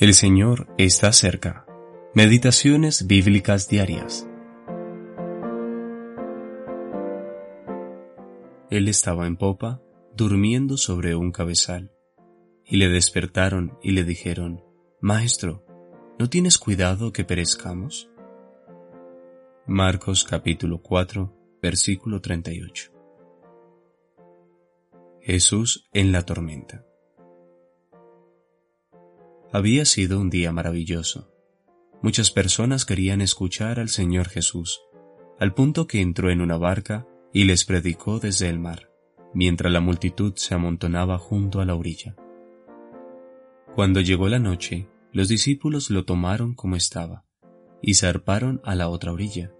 El Señor está cerca. Meditaciones bíblicas diarias. Él estaba en popa, durmiendo sobre un cabezal, y le despertaron y le dijeron, Maestro, ¿no tienes cuidado que perezcamos? Marcos capítulo 4, versículo 38. Jesús en la tormenta. Había sido un día maravilloso. Muchas personas querían escuchar al Señor Jesús, al punto que entró en una barca y les predicó desde el mar, mientras la multitud se amontonaba junto a la orilla. Cuando llegó la noche, los discípulos lo tomaron como estaba, y zarparon a la otra orilla,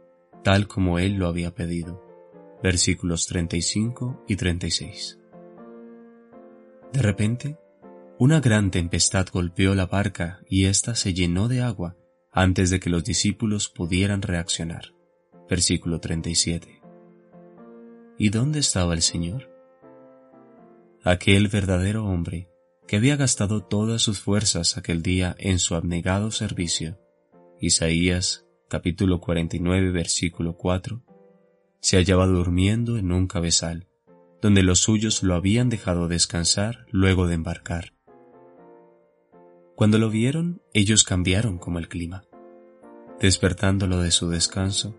tal como él lo había pedido. Versículos 35 y 36. De repente, una gran tempestad golpeó la barca y ésta se llenó de agua antes de que los discípulos pudieran reaccionar. Versículo 37. ¿Y dónde estaba el Señor? Aquel verdadero hombre que había gastado todas sus fuerzas aquel día en su abnegado servicio. Isaías capítulo 49 versículo 4 se hallaba durmiendo en un cabezal, donde los suyos lo habían dejado descansar luego de embarcar. Cuando lo vieron, ellos cambiaron como el clima. Despertándolo de su descanso,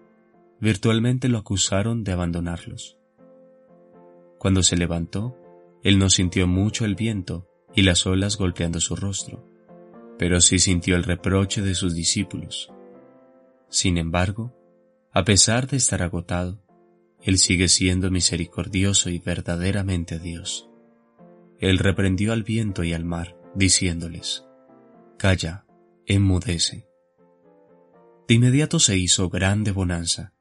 virtualmente lo acusaron de abandonarlos. Cuando se levantó, él no sintió mucho el viento y las olas golpeando su rostro, pero sí sintió el reproche de sus discípulos. Sin embargo, a pesar de estar agotado, él sigue siendo misericordioso y verdaderamente Dios. Él reprendió al viento y al mar, diciéndoles, Calla, enmudece. De inmediato se hizo grande bonanza,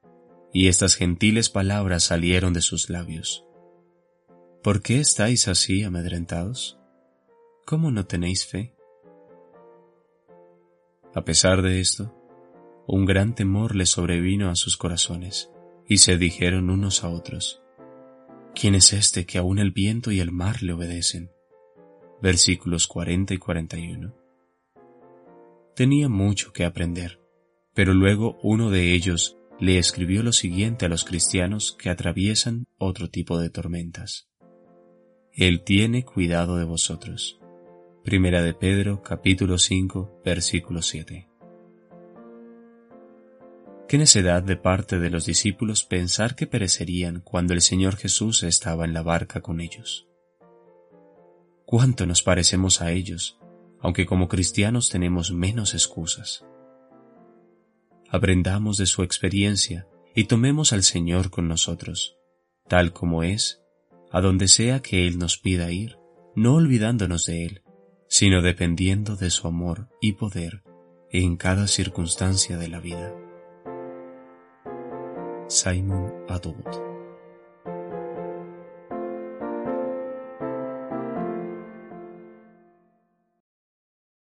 y estas gentiles palabras salieron de sus labios. ¿Por qué estáis así amedrentados? ¿Cómo no tenéis fe? A pesar de esto, un gran temor les sobrevino a sus corazones, y se dijeron unos a otros, ¿quién es este que aún el viento y el mar le obedecen? Versículos 40 y 41 tenía mucho que aprender, pero luego uno de ellos le escribió lo siguiente a los cristianos que atraviesan otro tipo de tormentas. Él tiene cuidado de vosotros. Primera de Pedro capítulo 5 versículo 7. Qué necedad de parte de los discípulos pensar que perecerían cuando el Señor Jesús estaba en la barca con ellos. Cuánto nos parecemos a ellos aunque como cristianos tenemos menos excusas. Aprendamos de su experiencia y tomemos al Señor con nosotros, tal como es, a donde sea que Él nos pida ir, no olvidándonos de Él, sino dependiendo de su amor y poder en cada circunstancia de la vida. Simon Adult